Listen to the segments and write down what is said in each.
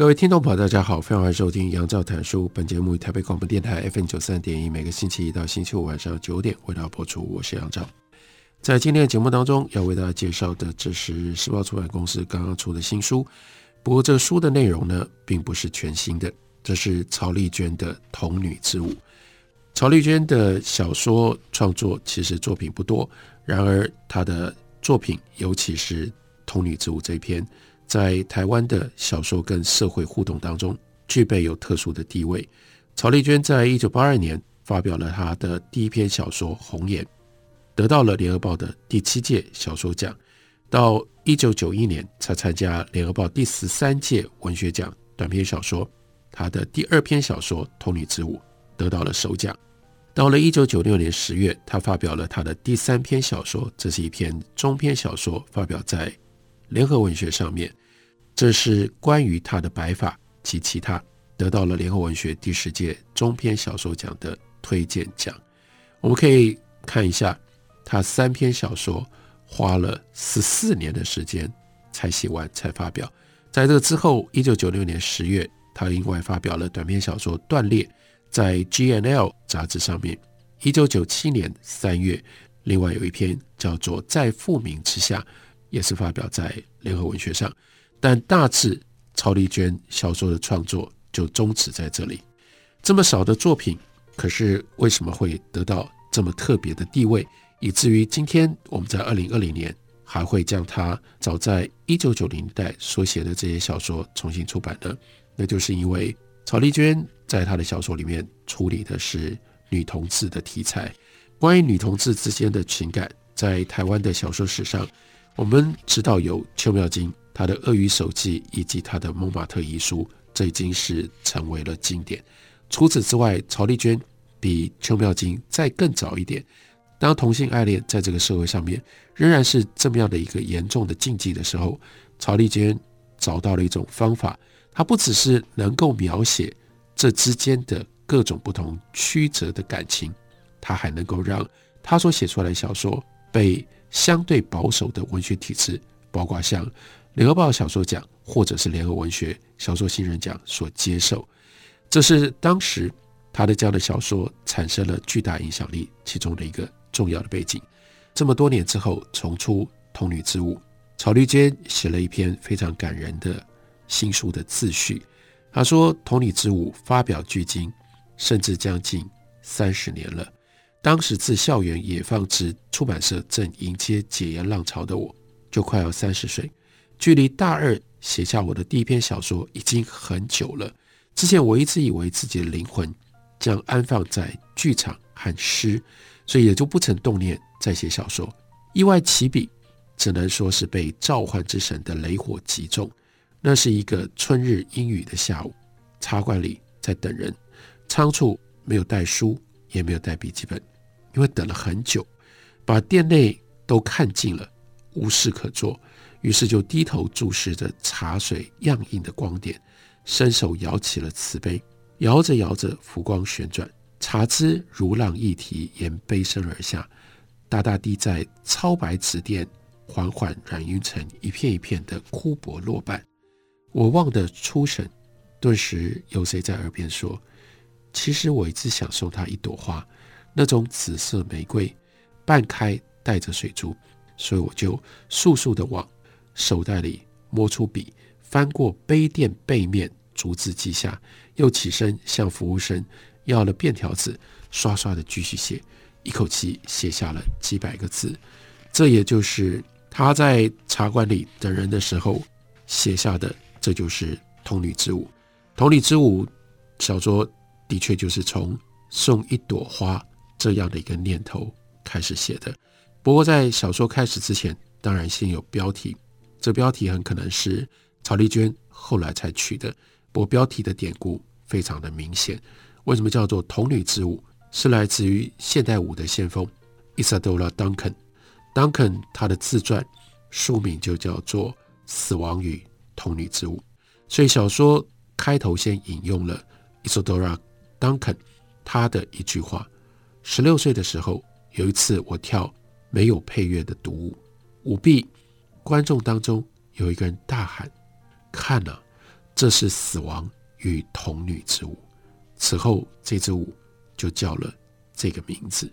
各位听众朋友，大家好，非常欢迎收听杨照谈书。本节目于台北广播电台 FM 九三点一，每个星期一到星期五晚上九点为大家播出。我是杨照。在今天的节目当中，要为大家介绍的，这是时报出版公司刚刚出的新书。不过，这书的内容呢，并不是全新的。这是曹丽娟的《童女之舞》。曹丽娟的小说创作其实作品不多，然而她的作品，尤其是《童女之舞》这一篇。在台湾的小说跟社会互动当中，具备有特殊的地位。曹丽娟在一九八二年发表了她的第一篇小说《红颜》，得到了联合报的第七届小说奖。到一九九一年才参加联合报第十三届文学奖短篇小说，她的第二篇小说《童女之舞》得到了首奖。到了一九九六年十月，她发表了她的第三篇小说，这是一篇中篇小说，发表在联合文学上面。这是关于他的白发及其他，得到了联合文学第十届中篇小说奖的推荐奖。我们可以看一下，他三篇小说花了十四年的时间才写完才发表。在这之后，一九九六年十月，他另外发表了短篇小说《断裂》，在 GNL 杂志上面。一九九七年三月，另外有一篇叫做《在父名之下》，也是发表在联合文学上。但大致曹丽娟小说的创作就终止在这里。这么少的作品，可是为什么会得到这么特别的地位，以至于今天我们在二零二零年还会将她早在一九九零年代所写的这些小说重新出版呢？那就是因为曹丽娟在她的小说里面处理的是女同志的题材，关于女同志之间的情感，在台湾的小说史上，我们知道有邱妙津。他的《鳄鱼手记》以及他的《蒙马特遗书》，这已经是成为了经典。除此之外，曹丽娟比邱妙金再更早一点。当同性爱恋在这个社会上面仍然是这么样的一个严重的禁忌的时候，曹丽娟找到了一种方法，她不只是能够描写这之间的各种不同曲折的感情，她还能够让她所写出来的小说被相对保守的文学体制，包括像。联合报小说奖或者是联合文学小说新人奖所接受，这是当时他的这样的小说产生了巨大影响力其中的一个重要的背景。这么多年之后重出《童女之舞》，曹丽娟写了一篇非常感人的新书的自序。他说：“《童女之舞》发表距今甚至将近三十年了，当时自校园野放至出版社正迎接解严浪潮的我，就快要三十岁。”距离大二写下我的第一篇小说已经很久了。之前我一直以为自己的灵魂将安放在剧场和诗，所以也就不曾动念再写小说。意外起笔，只能说是被召唤之神的雷火击中。那是一个春日阴雨的下午，茶馆里在等人，仓促没有带书，也没有带笔记本，因为等了很久，把店内都看尽了，无事可做。于是就低头注视着茶水漾映的光点，伸手摇起了瓷杯，摇着摇着，浮光旋转，茶汁如浪一提，沿杯身而下，大大滴在超白瓷垫，缓缓染晕成一片一片的枯柏落瓣。我望得出神，顿时有谁在耳边说：“其实我一直想送她一朵花，那种紫色玫瑰，半开带着水珠，所以我就速速地往。”手袋里摸出笔，翻过杯垫背面，逐字记下，又起身向服务生要了便条纸，刷刷的继续写，一口气写下了几百个字。这也就是他在茶馆里等人的时候写下的。这就是《童女之舞》。《童女之舞》小说的确就是从送一朵花这样的一个念头开始写的。不过在小说开始之前，当然先有标题，这标题很可能是曹丽娟后来才取的。不过标题的典故非常的明显。为什么叫做童女之舞？是来自于现代舞的先锋 Isadora Duncan。Duncan 他的自传书名就叫做《死亡与童女之舞》，所以小说开头先引用了 Isadora Duncan 他的一句话：十六岁的时候，有一次我跳没有配乐的独舞，舞毕，观众当中有一个人大喊：“看啊，这是死亡与童女之舞。”此后，这支舞就叫了这个名字。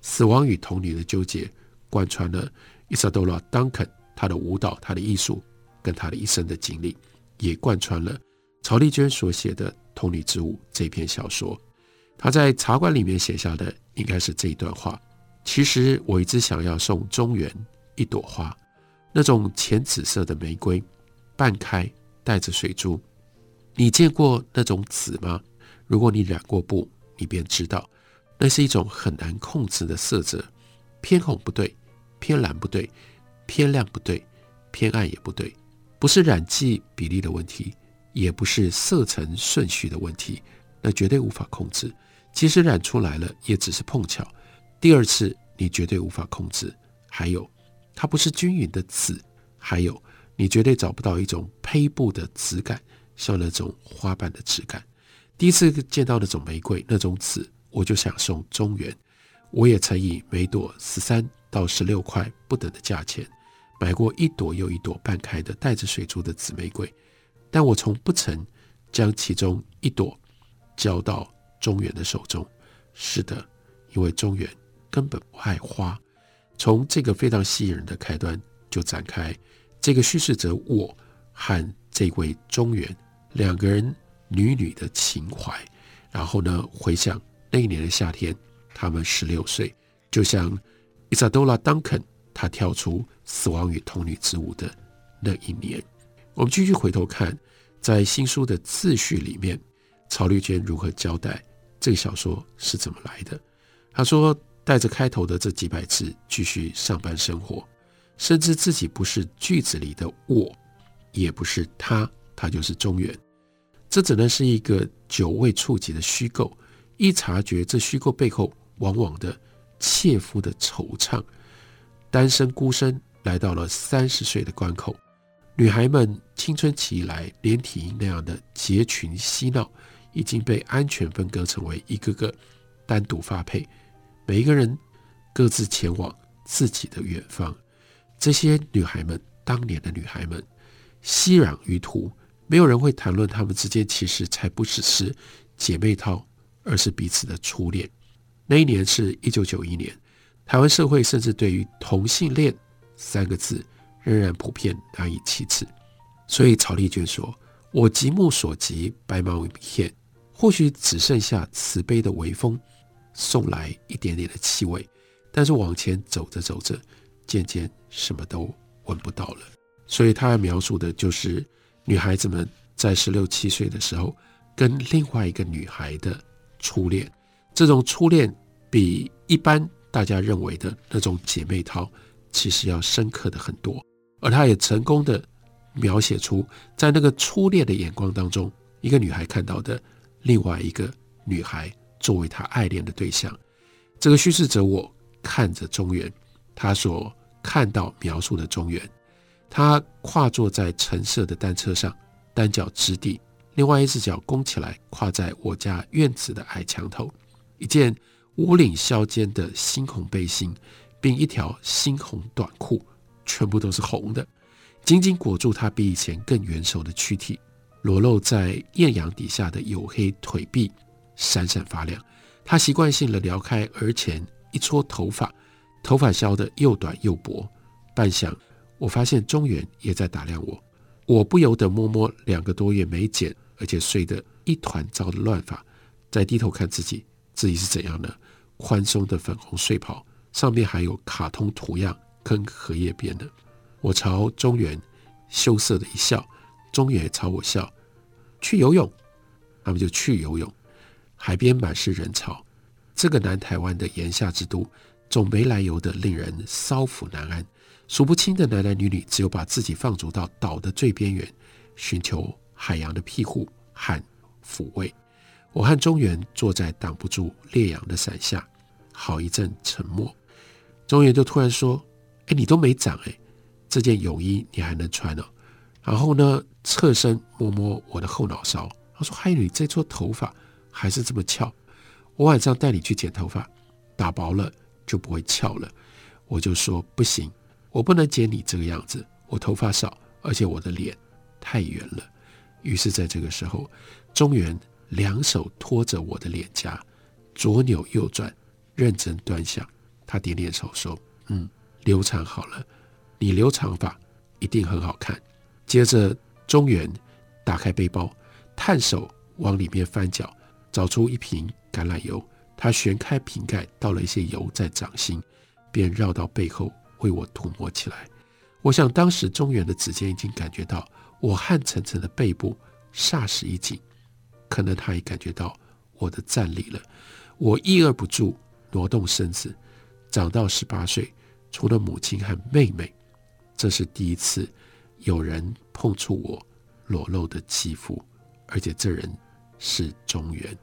死亡与童女的纠结，贯穿了伊萨多拉·邓肯她的舞蹈、她的艺术跟她的一生的经历，也贯穿了曹丽娟所写的《童女之舞》这篇小说。她在茶馆里面写下的应该是这一段话：其实我一直想要送中原一朵花，那种浅紫色的玫瑰，半开，带着水珠。你见过那种紫吗？如果你染过布，你便知道，那是一种很难控制的色泽，偏红不对，偏蓝不对，偏亮不对，偏暗也不对，不是染剂比例的问题，也不是色层顺序的问题，那绝对无法控制。即使染出来了，也只是碰巧。第二次你绝对无法控制。还有，它不是均匀的紫，还有，你绝对找不到一种胚布的质感，像那种花瓣的质感。第一次见到那种玫瑰，那种紫，我就想送中原。我也曾以每朵十三到十六块不等的价钱，买过一朵又一朵半开的带着水珠的紫玫瑰，但我从不曾将其中一朵交到中原的手中。是的，因为中原根本不爱花。从这个非常吸引人的开端就展开，这个叙事者我和这位中原两个人。女女的情怀，然后呢，回想那一年的夏天，他们十六岁，就像伊莎多拉·邓肯，她跳出死亡与童女之舞的那一年。我们继续回头看，在新书的次序里面，曹丽娟如何交代这个小说是怎么来的？她说，带着开头的这几百字继续上班生活，甚至自己不是句子里的我，也不是他，他就是中原。这只能是一个久未触及的虚构，一察觉这虚构背后往往的切肤的惆怅。单身孤身来到了三十岁的关口，女孩们青春期以来连体婴那样的结群嬉闹，已经被安全分割成为一个个单独发配，每一个人各自前往自己的远方。这些女孩们，当年的女孩们，熙攘于途。没有人会谈论她们之间其实才不只是姐妹淘，而是彼此的初恋。那一年是一九九一年，台湾社会甚至对于同性恋三个字仍然普遍难以启齿。所以曹丽娟说：“我极目所及，白茫一片，或许只剩下慈悲的微风送来一点点的气味，但是往前走着走着，渐渐什么都闻不到了。”所以他要描述的就是。女孩子们在十六七岁的时候，跟另外一个女孩的初恋，这种初恋比一般大家认为的那种姐妹淘，其实要深刻的很多。而他也成功的描写出，在那个初恋的眼光当中，一个女孩看到的另外一个女孩作为他爱恋的对象。这个叙事者我看着中原，他所看到描述的中原。他跨坐在橙色的单车上，单脚支地，另外一只脚弓起来，跨在我家院子的矮墙头。一件无领削肩的猩红背心，并一条猩红短裤，全部都是红的，紧紧裹住他比以前更圆熟的躯体，裸露在艳阳底下的黝黑腿臂闪闪发亮。他习惯性的撩开额前一撮头发，头发削得又短又薄，半晌。我发现中原也在打量我，我不由得摸摸两个多月没剪，而且睡得一团糟的乱发，再低头看自己，自己是怎样呢？宽松的粉红睡袍，上面还有卡通图样跟荷叶边的。我朝中原羞涩的一笑，中原也朝我笑。去游泳，他们就去游泳。海边满是人潮，这个南台湾的炎夏之都，总没来由的令人骚服难安。数不清的男男女女，只有把自己放逐到岛的最边缘，寻求海洋的庇护和抚慰。我和中原坐在挡不住烈阳的伞下，好一阵沉默。中原就突然说：“哎，你都没长哎，这件泳衣你还能穿哦？”然后呢，侧身摸摸我的后脑勺，他说：“嗨你这撮头发还是这么翘，我晚上带你去剪头发，打薄了就不会翘了。”我就说：“不行，我不能剪你这个样子，我头发少，而且我的脸太圆了。”于是，在这个时候，中原。两手托着我的脸颊，左扭右转，认真端详。他点点头说：“嗯，留长好了，你留长发一定很好看。”接着，中原打开背包，探手往里面翻搅，找出一瓶橄榄油。他旋开瓶盖，倒了一些油在掌心，便绕到背后为我涂抹起来。我想，当时中原的指尖已经感觉到我汗涔涔的背部，霎时一紧。可能他也感觉到我的战力了，我抑制不住挪动身子。长到十八岁，除了母亲和妹妹，这是第一次有人碰触我裸露的肌肤，而且这人是中原。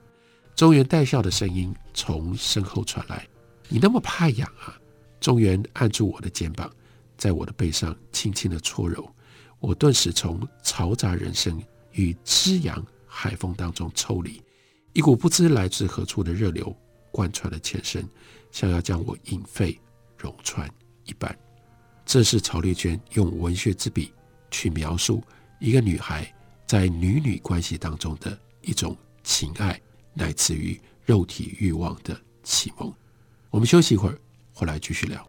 中原带笑的声音从身后传来：“你那么怕痒啊？”中原按住我的肩膀，在我的背上轻轻的搓揉，我顿时从嘈杂人声与滋扬。海风当中抽离，一股不知来自何处的热流贯穿了全身，像要将我引肺融穿一般。这是曹丽娟用文学之笔去描述一个女孩在女女关系当中的一种情爱，乃至于肉体欲望的启蒙。我们休息一会儿，回来继续聊。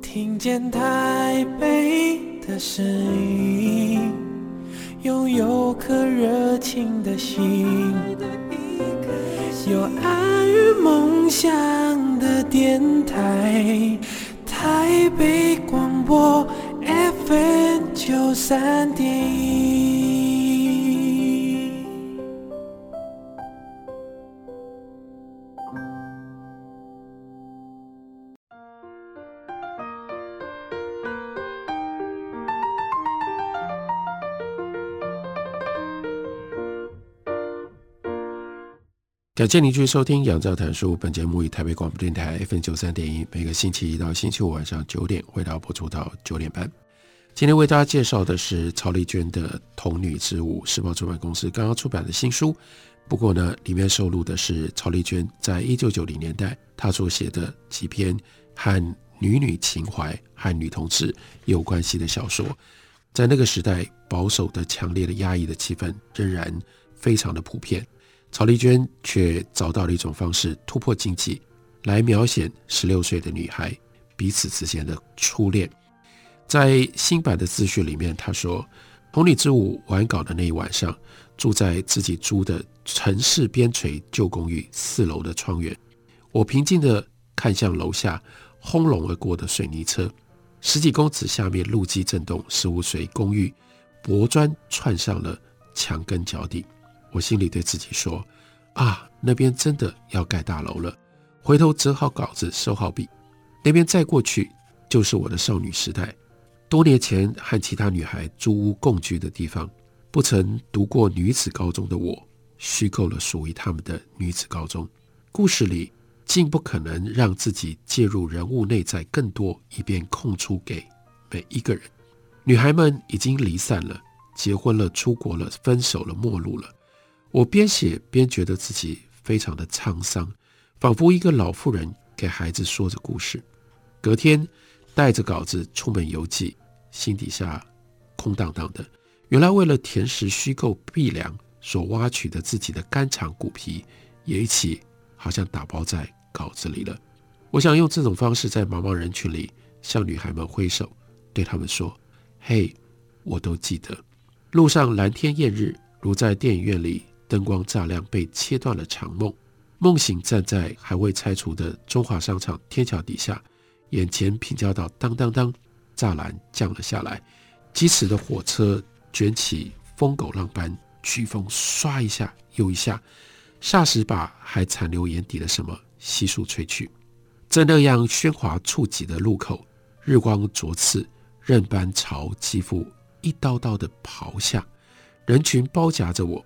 听见台北的声音，拥有颗热情的心，有爱与梦想的电台，台北我 FM 九三点感谢您继续收听《杨照谈书》。本节目以台北广播电台 FM 九三点一，每个星期一到星期五晚上九点，会到播出到九点半。今天为大家介绍的是曹丽娟的《童女之舞》，时报出版公司刚刚出版的新书。不过呢，里面收录的是曹丽娟在一九九零年代她所写的几篇和女女情怀和女同志有关系的小说。在那个时代，保守的、强烈的、压抑的气氛仍然非常的普遍。曹丽娟却找到了一种方式突破禁忌，来描写十六岁的女孩彼此之间的初恋。在新版的自序里面，她说：“童女之舞完稿的那一晚上，住在自己租的城市边陲旧公寓四楼的窗缘，我平静地看向楼下轰隆而过的水泥车，十几公尺下面路基震动，十五随公寓薄砖窜上了墙根脚底。”我心里对自己说：“啊，那边真的要盖大楼了。”回头折好稿子，收好笔，那边再过去就是我的少女时代，多年前和其他女孩租屋共居的地方。不曾读过女子高中的我，虚构了属于他们的女子高中。故事里竟不可能让自己介入人物内在更多，以便空出给每一个人。女孩们已经离散了，结婚了，出国了，分手了，陌路了。我边写边觉得自己非常的沧桑，仿佛一个老妇人给孩子说着故事。隔天带着稿子出门邮寄，心底下空荡荡的。原来为了填实虚构敝梁所挖取的自己的肝肠骨皮，也一起好像打包在稿子里了。我想用这种方式在茫茫人群里向女孩们挥手，对她们说：“嘿，我都记得。”路上蓝天艳日，如在电影院里。灯光乍亮，被切断了长梦。梦醒，站在还未拆除的中华商场天桥底下，眼前平交道当当当，栅栏降了下来。疾驰的火车卷起疯狗浪般飓风唰一下又一下，霎时把还残留眼底的什么悉数吹去。在那样喧哗触及的路口，日光灼刺，刃般朝肌肤一刀刀的刨下，人群包夹着我，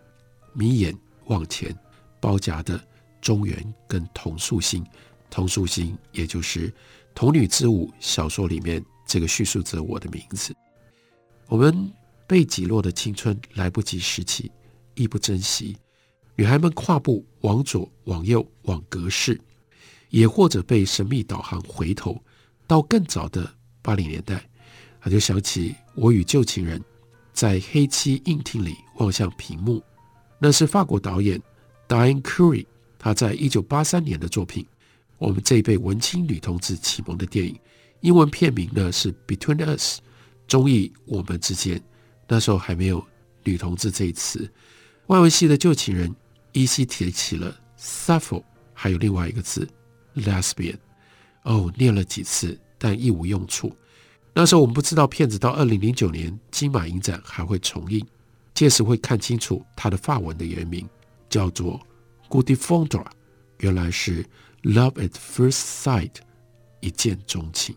迷眼望前，包夹的中原跟童素心，童素心也就是《童女之舞》小说里面这个叙述者我的名字。我们被挤落的青春来不及拾起，亦不珍惜。女孩们跨步往左、往右、往隔室，也或者被神秘导航回头到更早的八零年代。他就想起我与旧情人在黑漆硬厅里望向屏幕，那是法国导演 Diane Curry 他在一九八三年的作品。我们这一辈文青女同志启蒙的电影，英文片名呢是 Between Us。中译我们之间，那时候还没有女同志这一词。外文系的旧情人依稀提起了 Sappho，还有另外一个字 Lesbian。哦，念了几次，但一无用处。那时候我们不知道片子到二零零九年金马影展还会重映，届时会看清楚他的法文的原名叫做 Coup de foudre，原来是 Love at First Sight，一见钟情。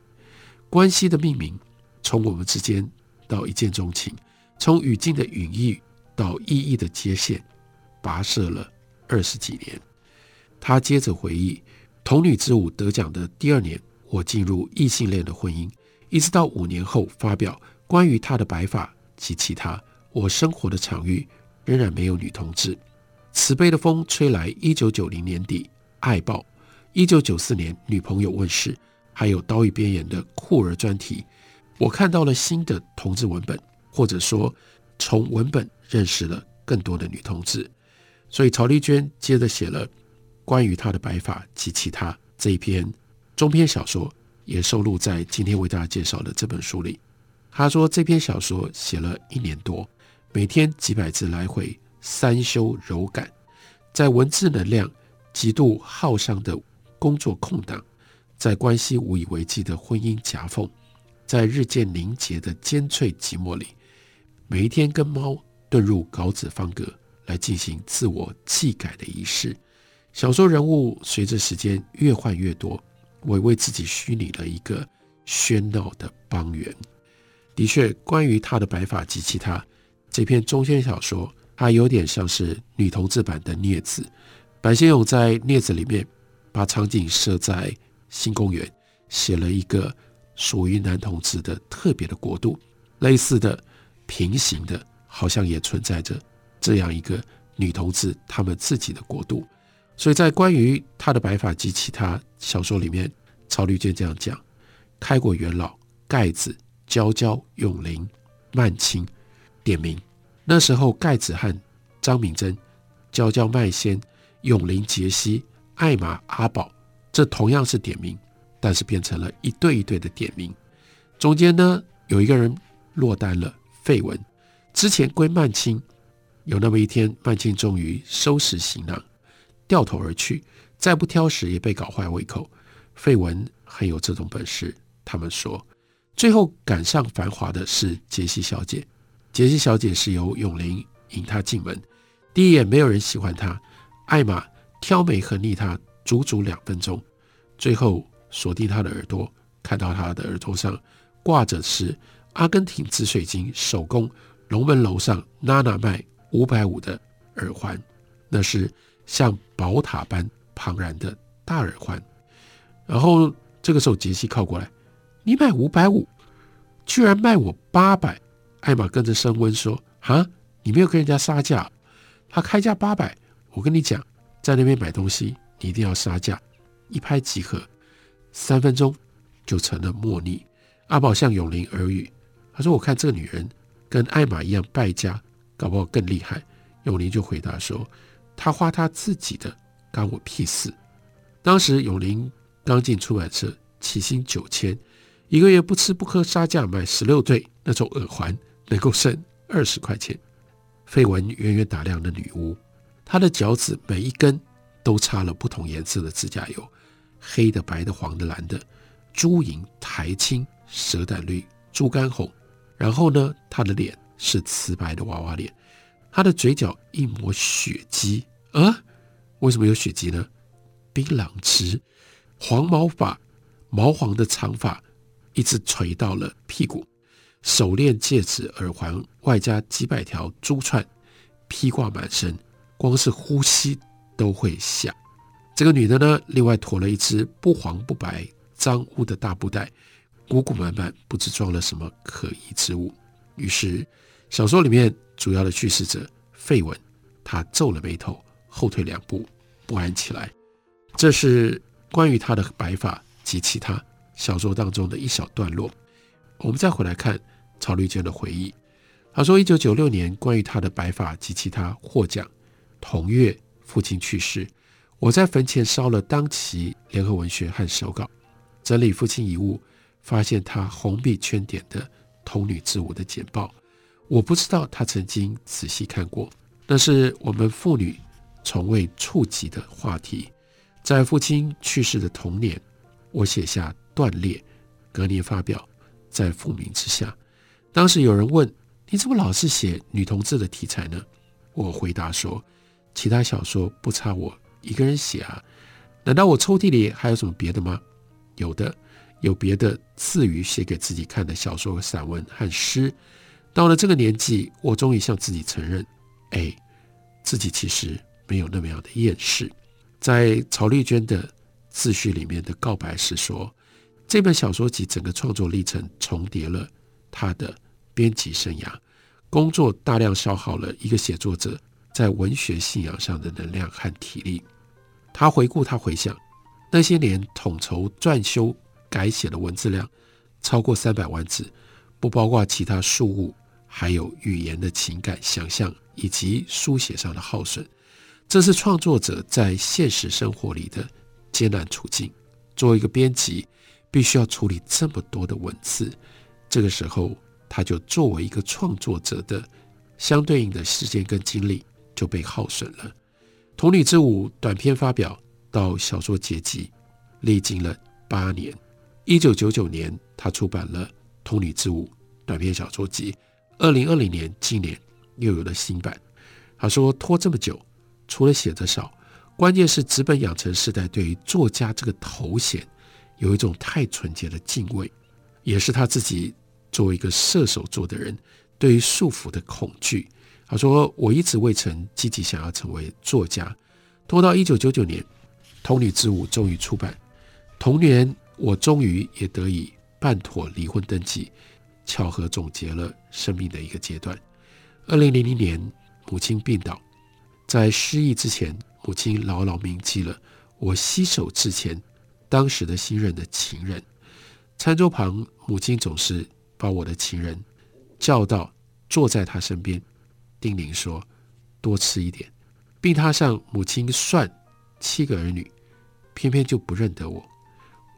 关系的命名。从我们之间到一见钟情，从语境的语义到意义的接线，跋涉了二十几年。他接着回忆，《童女之舞》得奖的第二年，我进入异性恋的婚姻，一直到五年后发表关于他的白发及其他，我生活的场域仍然没有女同志。慈悲的风吹来，一九九零年底，爱报，一九九四年女朋友问世，还有刀与边缘的酷儿专题。我看到了新的同志文本，或者说从文本认识了更多的女同志，所以曹丽娟接着写了关于她的白发及其他这一篇中篇小说，也收录在今天为大家介绍的这本书里。她说这篇小说写了一年多，每天几百字来回，三修柔感，在文字能量极度耗伤的工作空档，在关系无以为继的婚姻夹缝。在日渐凝结的尖脆寂寞里，每一天跟猫遁入稿纸方格来进行自我祭改的仪式。小说人物随着时间越换越多，我为自己虚拟了一个喧闹的邦园。的确，关于他的白发及其他这篇中篇小说，它有点像是女同志版的《镊子》。白先勇在《镊子》里面把场景设在新公园，写了一个。属于男同志的特别的国度，类似的平行的，好像也存在着这样一个女同志他们自己的国度。所以在关于他的白发及其他小说里面，曹丽娟这样讲：开国元老盖子、娇娇、永玲、曼青点名。那时候盖子和张敏珍、娇娇麦仙、永玲杰西、艾玛阿宝，这同样是点名。但是变成了一对一对的点名，中间呢有一个人落单了，费文。之前归曼青，有那么一天，曼青终于收拾行囊，掉头而去，再不挑食也被搞坏胃口。费文很有这种本事，他们说，最后赶上繁华的是杰西小姐。杰西小姐是由永玲引她进门，第一眼没有人喜欢她，艾玛挑眉横睨她足足两分钟，最后。锁定他的耳朵，看到他的耳朵上挂着是阿根廷紫水晶手工龙门楼上娜娜卖五百五的耳环，那是像宝塔般庞然的大耳环。然后这个时候杰西靠过来，你卖五百五，居然卖我八百！艾玛跟着升温说：“啊，你没有跟人家杀价，他开价八百，我跟你讲，在那边买东西你一定要杀价，一拍即合。”三分钟就成了莫逆。阿宝向永玲耳语，他说：“我看这个女人跟艾玛一样败家，搞不好更厉害。”永玲就回答说：“她花她自己的，干我屁事。”当时永玲刚进出版社，起薪九千，一个月不吃不喝杀价买十六对那种耳环，能够剩二十块钱。费雯远远打量了女巫，她的脚趾每一根都擦了不同颜色的指甲油。黑的、白的、黄的、蓝的，朱银、苔青、蛇胆绿、猪肝红。然后呢，她的脸是瓷白的娃娃脸，她的嘴角一抹血迹啊！为什么有血迹呢？槟榔汁，黄毛发，毛黄的长发一直垂到了屁股，手链、戒指、耳环，外加几百条珠串，披挂满身，光是呼吸都会响。这个女的呢，另外驮了一只不黄不白、脏污的大布袋，鼓鼓满满，不知装了什么可疑之物。于是，小说里面主要的叙事者费文，他皱了眉头，后退两步，不安起来。这是关于他的白发及其他小说当中的一小段落。我们再回来看曹丽娟的回忆。她说，一九九六年关于她的白发及其他获奖，同月父亲去世，我在坟前烧了当期联合文学和手稿，整理父亲遗物，发现他红笔圈点的《童女之舞》的简报。我不知道他曾经仔细看过，那是我们父女从未触及的话题。在父亲去世的同年，我写下断裂，隔年发表在凤鸣之下。当时有人问：“你怎么老是写女同志的题材呢？”我回答说：“其他小说不差我一个人写啊。难道我抽屉里还有什么别的吗？有的，有别的自于写给自己看的小说、散文和诗。到了这个年纪，我终于向自己承认：哎，自己其实没有那么样的厌世。”在曹丽娟的自序里面的告白时说，这本小说集整个创作历程重叠了他的编辑生涯，工作大量消耗了一个写作者在文学信仰上的能量和体力。他回顾，他回想那些年统筹撰修改写的文字量超过三百万字，不包括其他事物，还有语言的情感想象以及书写上的耗损。这是创作者在现实生活里的艰难处境。作为一个编辑，必须要处理这么多的文字，这个时候，他就作为一个创作者的相对应的时间跟精力就被耗损了。《童女之舞》短篇发表到小说结集，历经了八年。一九九九年，他出版了《童女之舞》短篇小说集。二零二零年，今年又有了新版。他说：“拖这么久。”除了写得少，关键是纸本养成时代对于作家这个头衔有一种太纯洁的敬畏，也是他自己作为一个射手座的人对于束缚的恐惧。他说：“我一直未曾积极想要成为作家，拖到一九九九年，《童女之舞》终于出版，同年我终于也得以办妥离婚登记，巧合总结了生命的一个阶段。二零零零年，母亲病倒。”在失忆之前，母亲牢牢铭记了我洗手之前当时的新任的情人。餐桌旁，母亲总是把我的情人叫到，坐在他身边，叮咛说：“多吃一点。”病榻上，母亲算七个儿女，偏偏就不认得我。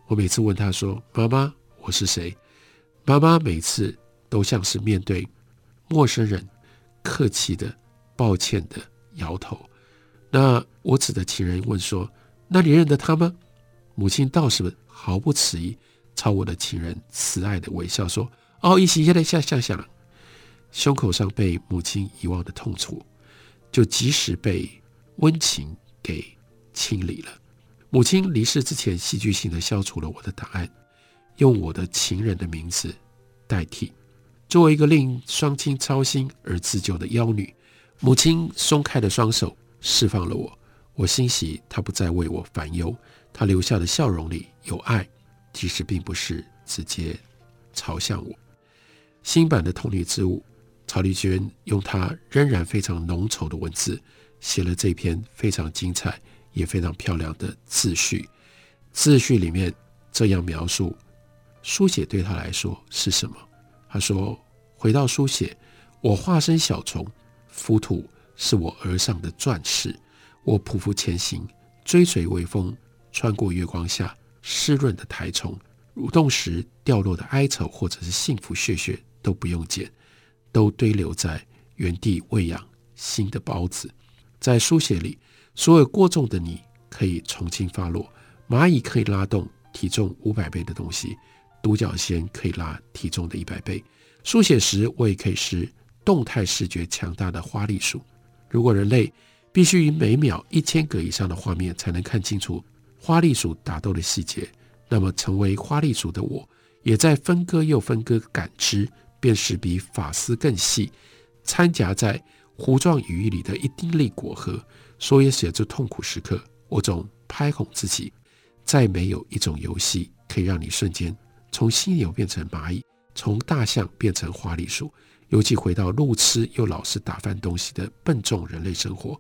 我每次问她说：“妈妈，我是谁？”妈妈每次都像是面对陌生人，客气的、抱歉的。摇头。那我指的情人问说：“那你认得他吗？”母亲倒是毫不迟疑，朝我的情人慈爱的微笑说：“哦，一起下来下下下。”胸口上被母亲遗忘的痛楚，就及时被温情给清理了。母亲离世之前，戏剧性的消除了我的档案，用我的情人的名字代替。作为一个令双亲操心而自救的妖女。母亲松开的双手释放了我，我欣喜她不再为我烦忧，他留下的笑容里有爱，即使并不是直接朝向我。新版的《童女之舞》，曹丽娟用她仍然非常浓稠的文字写了这篇非常精彩也非常漂亮的自序。自序里面这样描述书写对她来说是什么？她说：“回到书写，我化身小虫。”浮土是我额上的钻石，我匍匐前行，追随微风，穿过月光下湿润的苔丛，蠕动时掉落的哀愁或者是幸福屑屑都不用捡，都堆留在原地喂养新的孢子。在书写里，所有过重的你可以重新发落，蚂蚁可以拉动体重五百倍的东西，独角仙可以拉体重的一百倍。书写时，我也可以是动态视觉强大的花栗鼠。如果人类必须以每秒一千格以上的画面才能看清楚花栗鼠打斗的细节，那么成为花栗鼠的我，也在分割又分割感知，便是比发丝更细，掺夹在糊状羽翼里的一丁粒果核。所以写着痛苦时刻，我总拍哄自己，再没有一种游戏可以让你瞬间从犀牛变成蚂蚁，从大象变成花栗鼠。尤其回到路痴又老是打翻东西的笨重人类生活，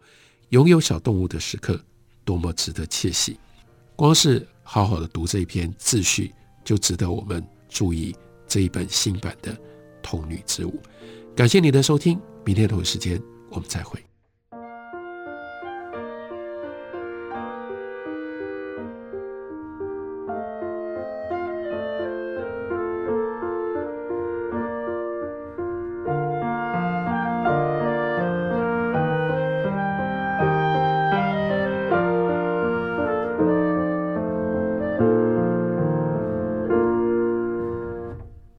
拥有小动物的时刻，多么值得窃喜！光是好好的读这一篇自序，就值得我们注意这一本新版的《童女之舞》。感谢你的收听，明天同一时间我们再会。